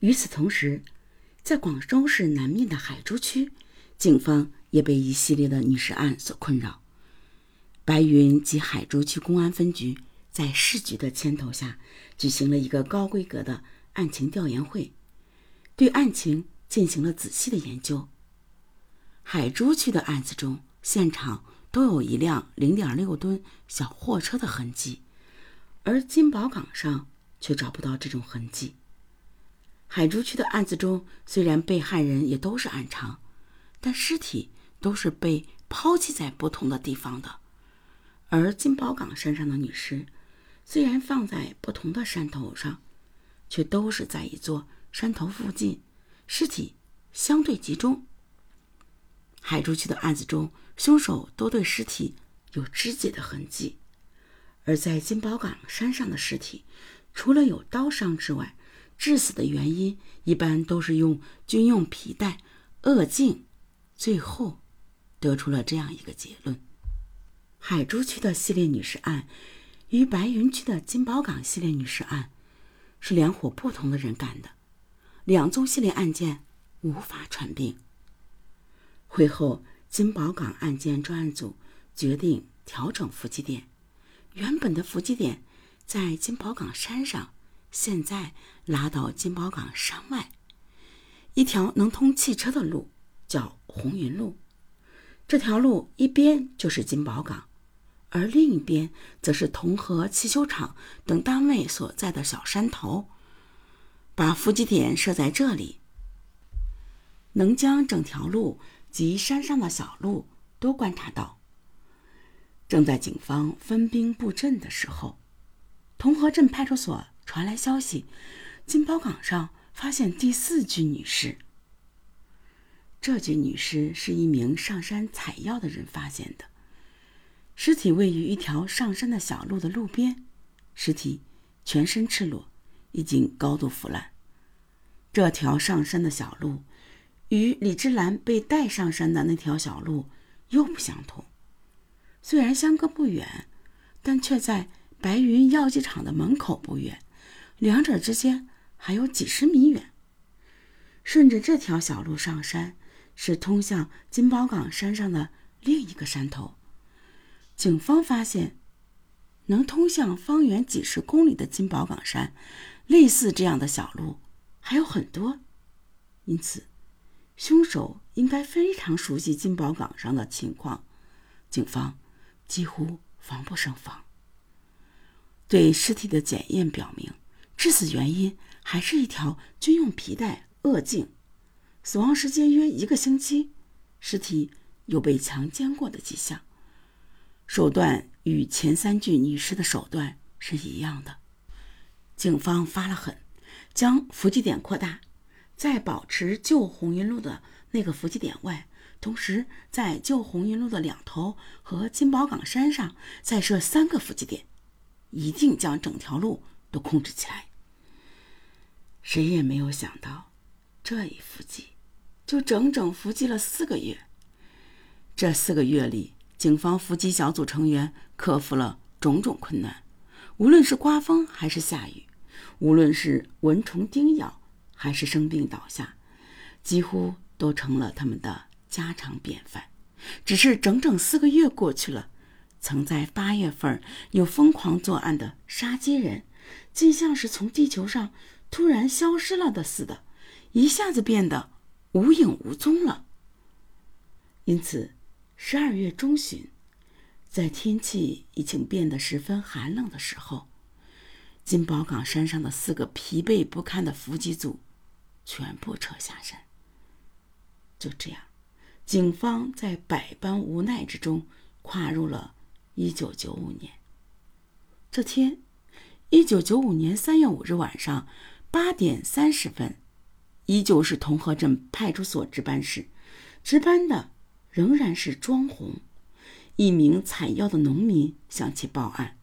与此同时，在广州市南面的海珠区，警方也被一系列的女尸案所困扰。白云及海珠区公安分局在市局的牵头下，举行了一个高规格的案情调研会，对案情进行了仔细的研究。海珠区的案子中，现场都有一辆0.6吨小货车的痕迹，而金宝岗上却找不到这种痕迹。海珠区的案子中，虽然被害人也都是暗娼，但尸体都是被抛弃在不同的地方的。而金宝岗山上的女尸，虽然放在不同的山头上，却都是在一座山头附近，尸体相对集中。海珠区的案子中，凶手都对尸体有肢解的痕迹，而在金宝岗山上的尸体，除了有刀伤之外，致死的原因一般都是用军用皮带扼颈。最后，得出了这样一个结论。海珠区的系列女尸案与白云区的金宝岗系列女尸案是两伙不同的人干的，两宗系列案件无法串并。会后，金宝岗案件专案组决定调整伏击点，原本的伏击点在金宝岗山上，现在拉到金宝岗山外一条能通汽车的路，叫红云路。这条路一边就是金宝岗。而另一边则是同和汽修厂等单位所在的小山头，把伏击点设在这里，能将整条路及山上的小路都观察到。正在警方分兵布阵的时候，同和镇派出所传来消息，金宝岗上发现第四具女尸。这具女尸是一名上山采药的人发现的。尸体位于一条上山的小路的路边，尸体全身赤裸，已经高度腐烂。这条上山的小路与李芝兰被带上山的那条小路又不相同，虽然相隔不远，但却在白云药剂厂的门口不远，两者之间还有几十米远。顺着这条小路上山，是通向金宝岗山上的另一个山头。警方发现，能通向方圆几十公里的金宝岗山，类似这样的小路还有很多，因此，凶手应该非常熟悉金宝岗上的情况。警方几乎防不胜防。对尸体的检验表明，致死原因还是一条军用皮带扼颈，死亡时间约一个星期，尸体有被强奸过的迹象。手段与前三具女尸的手段是一样的。警方发了狠，将伏击点扩大，在保持旧红云路的那个伏击点外，同时在旧红云路的两头和金宝岗山上再设三个伏击点，一定将整条路都控制起来。谁也没有想到，这一伏击就整整伏击了四个月。这四个月里，警方伏击小组成员克服了种种困难，无论是刮风还是下雨，无论是蚊虫叮咬还是生病倒下，几乎都成了他们的家常便饭。只是整整四个月过去了，曾在八月份有疯狂作案的杀鸡人，竟像是从地球上突然消失了的似的，一下子变得无影无踪了。因此。十二月中旬，在天气已经变得十分寒冷的时候，金宝岗山上的四个疲惫不堪的伏击组全部撤下山。就这样，警方在百般无奈之中跨入了一九九五年。这天，一九九五年三月五日晚上八点三十分，依旧是同和镇派出所值班室，值班的。仍然是庄红，一名采药的农民向其报案，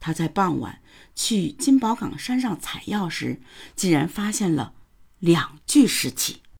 他在傍晚去金宝岗山上采药时，竟然发现了两具尸体。